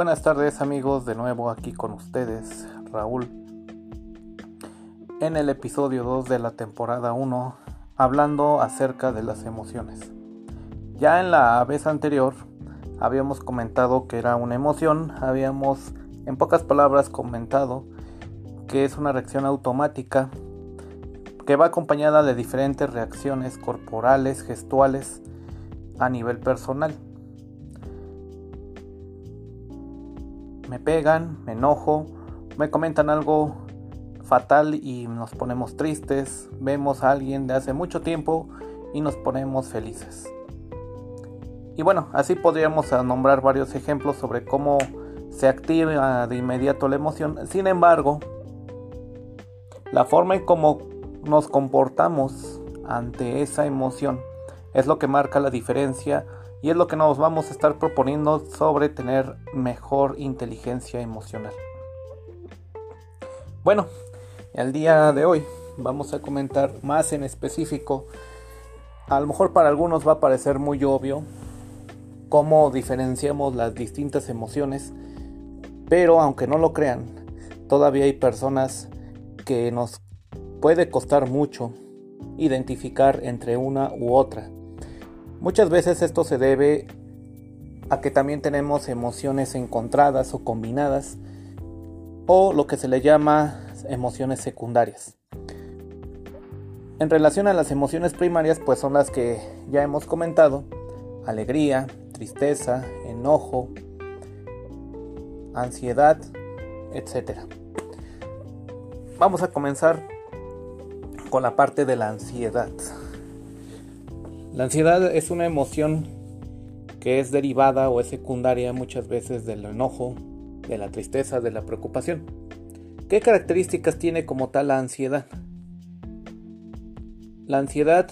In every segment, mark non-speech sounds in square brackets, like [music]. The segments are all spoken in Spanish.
Buenas tardes amigos, de nuevo aquí con ustedes, Raúl. En el episodio 2 de la temporada 1, hablando acerca de las emociones. Ya en la vez anterior habíamos comentado que era una emoción, habíamos en pocas palabras comentado que es una reacción automática que va acompañada de diferentes reacciones corporales, gestuales a nivel personal. Me pegan, me enojo, me comentan algo fatal y nos ponemos tristes, vemos a alguien de hace mucho tiempo y nos ponemos felices. Y bueno, así podríamos nombrar varios ejemplos sobre cómo se activa de inmediato la emoción. Sin embargo, la forma en cómo nos comportamos ante esa emoción es lo que marca la diferencia y es lo que nos vamos a estar proponiendo sobre tener mejor inteligencia emocional. Bueno, el día de hoy vamos a comentar más en específico. A lo mejor para algunos va a parecer muy obvio cómo diferenciamos las distintas emociones, pero aunque no lo crean, todavía hay personas que nos puede costar mucho identificar entre una u otra. Muchas veces esto se debe a que también tenemos emociones encontradas o combinadas o lo que se le llama emociones secundarias. En relación a las emociones primarias, pues son las que ya hemos comentado, alegría, tristeza, enojo, ansiedad, etc. Vamos a comenzar con la parte de la ansiedad. La ansiedad es una emoción que es derivada o es secundaria muchas veces del enojo, de la tristeza, de la preocupación. ¿Qué características tiene como tal la ansiedad? La ansiedad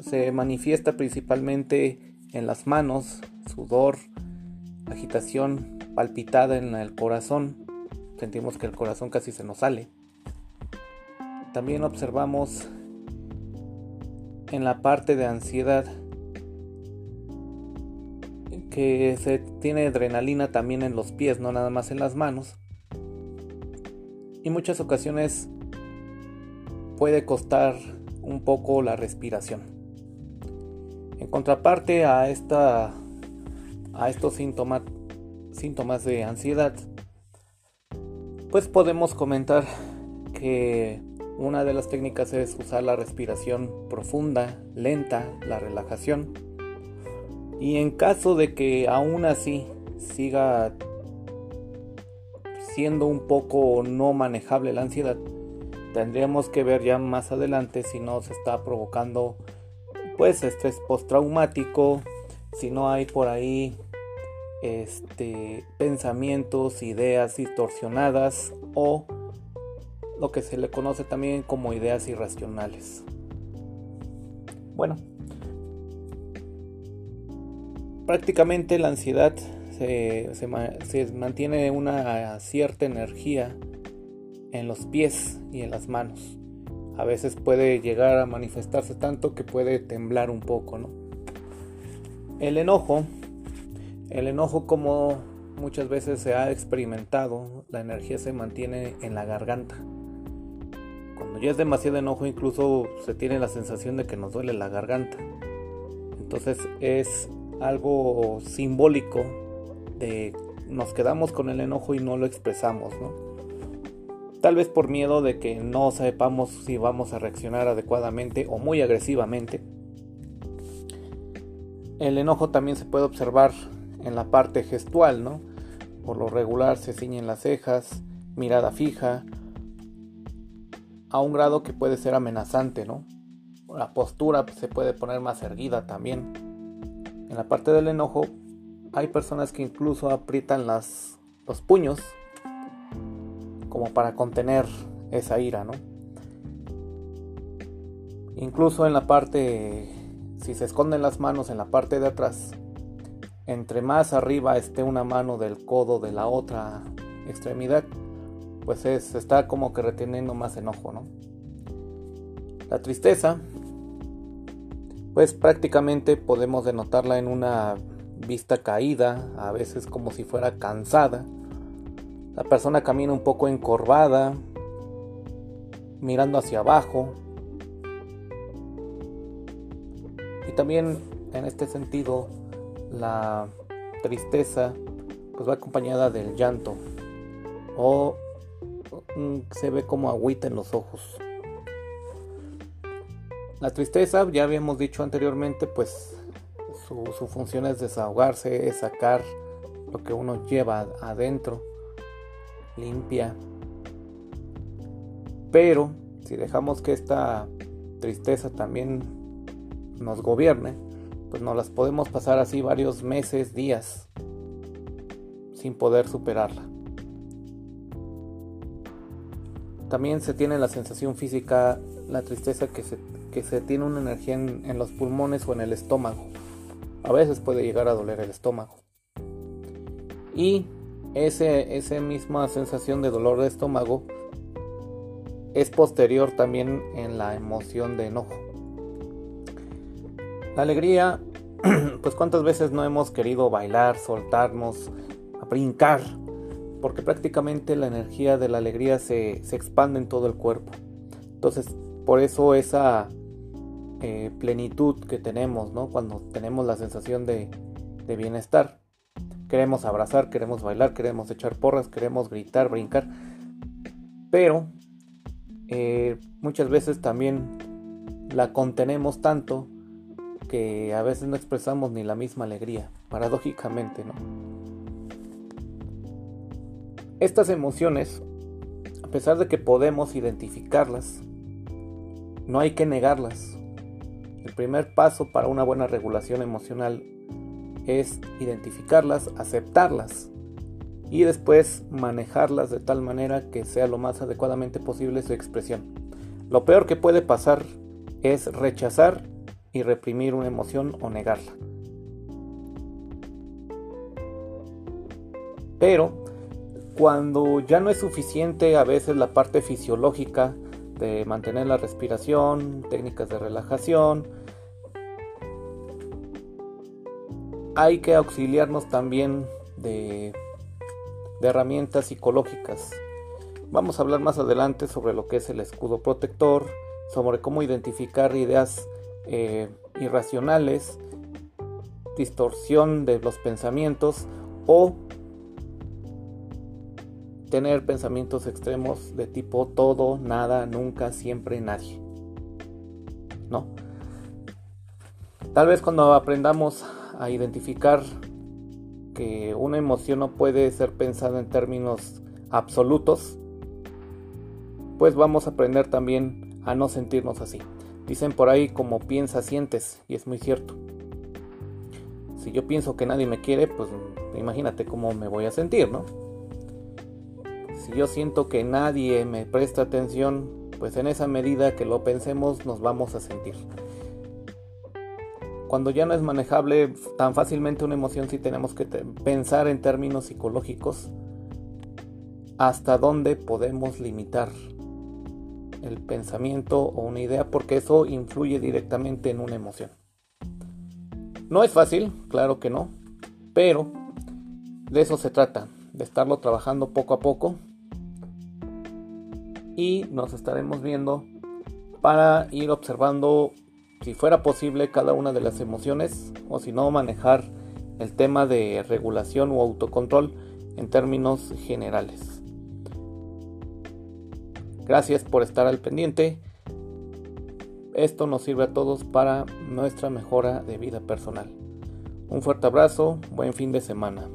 se manifiesta principalmente en las manos, sudor, agitación palpitada en el corazón. Sentimos que el corazón casi se nos sale. También observamos en la parte de ansiedad que se tiene adrenalina también en los pies, no nada más en las manos. Y muchas ocasiones puede costar un poco la respiración. En contraparte a esta a estos síntomas síntomas de ansiedad, pues podemos comentar que una de las técnicas es usar la respiración profunda, lenta, la relajación. Y en caso de que aún así siga siendo un poco no manejable la ansiedad, tendríamos que ver ya más adelante si no se está provocando pues estrés postraumático, si no hay por ahí este pensamientos, ideas distorsionadas o lo que se le conoce también como ideas irracionales. Bueno, prácticamente la ansiedad se, mantiene una cierta energía en los pies y en las manos. A veces puede llegar a manifestarse tanto que puede temblar un poco, ¿no? El enojo, el enojo como muchas veces se ha experimentado, la energía se mantiene en la garganta. Cuando ya es demasiado enojo incluso se tiene la sensación de que nos duele la garganta. Entonces es algo simbólico de nos quedamos con el enojo y no lo expresamos, Tal vez por miedo de que no sepamos si vamos a reaccionar adecuadamente o muy agresivamente. El enojo también se puede observar en la parte gestual, ¿no? Por lo regular se ciñen las cejas, mirada fija, a un grado que puede ser amenazante, ¿no? La postura se puede poner más erguida también. En la parte del enojo hay personas que incluso aprietan los puños como para contener esa ira, ¿no? Incluso en la parte, si se esconden las manos en la parte de atrás, entre más arriba esté una mano del codo de la otra extremidad, pues es, está como que reteniendo más enojo, ¿no? La tristeza, pues prácticamente podemos denotarla en una vista caída, a veces como si fuera cansada. La persona camina un poco encorvada, mirando hacia abajo. Y también en este sentido, la tristeza pues va acompañada del llanto o se ve como agüita en los ojos. La tristeza, ya habíamos dicho anteriormente, pues su, su, función es desahogarse, es sacar lo que uno lleva adentro, limpia. Pero si dejamos que esta tristeza también nos gobierne, pues nos las podemos pasar así varios meses, días, sin poder superarla. También se tiene la sensación física, la tristeza que se, que se tiene una energía en, los pulmones o en el estómago. A veces puede llegar a doler el estómago. Y ese, esa misma sensación de dolor de estómago es posterior también en la emoción de enojo. La alegría, [clears throat] pues cuántas veces no hemos querido bailar, soltarnos, brincar, porque prácticamente la energía de la alegría se, expande en todo el cuerpo. Entonces, por eso esa eh, plenitud que tenemos, ¿no? Cuando tenemos la sensación de, bienestar. Queremos abrazar, queremos bailar, queremos echar porras, queremos gritar, brincar. Pero eh, muchas veces también la contenemos tanto que a veces no expresamos ni la misma alegría, paradójicamente, ¿no? Estas emociones, a pesar de que podemos identificarlas, no hay que negarlas. El primer paso para una buena regulación emocional es identificarlas, aceptarlas y después manejarlas de tal manera que sea lo más adecuadamente posible su expresión. Lo peor que puede pasar es rechazar y reprimir una emoción o negarla. Pero cuando ya no es suficiente a veces la parte fisiológica de mantener la respiración, técnicas de relajación, hay que auxiliarnos también de, herramientas psicológicas. Vamos a hablar más adelante sobre lo que es el escudo protector, sobre cómo identificar ideas eh, irracionales, distorsión de los pensamientos o tener pensamientos extremos de tipo todo, nada, nunca, siempre, nadie. ¿No? Tal vez cuando aprendamos a identificar que una emoción no puede ser pensada en términos absolutos, pues vamos a aprender también a no sentirnos así. Dicen por ahí como piensa sientes, y es muy cierto. Si yo pienso que nadie me quiere, pues imagínate cómo me voy a sentir, ¿no? Si yo siento que nadie me presta atención, pues en esa medida que lo pensemos nos vamos a sentir. Cuando ya no es manejable tan fácilmente una emoción, sí tenemos que pensar en términos psicológicos hasta dónde podemos limitar el pensamiento o una idea, porque eso influye directamente en una emoción. No es fácil, claro que no, pero de eso se trata, de estarlo trabajando poco a poco y nos estaremos viendo para ir observando si fuera posible cada una de las emociones o si no manejar el tema de regulación o autocontrol en términos generales. Gracias por estar al pendiente. Esto nos sirve a todos para nuestra mejora de vida personal. Un fuerte abrazo, buen fin de semana.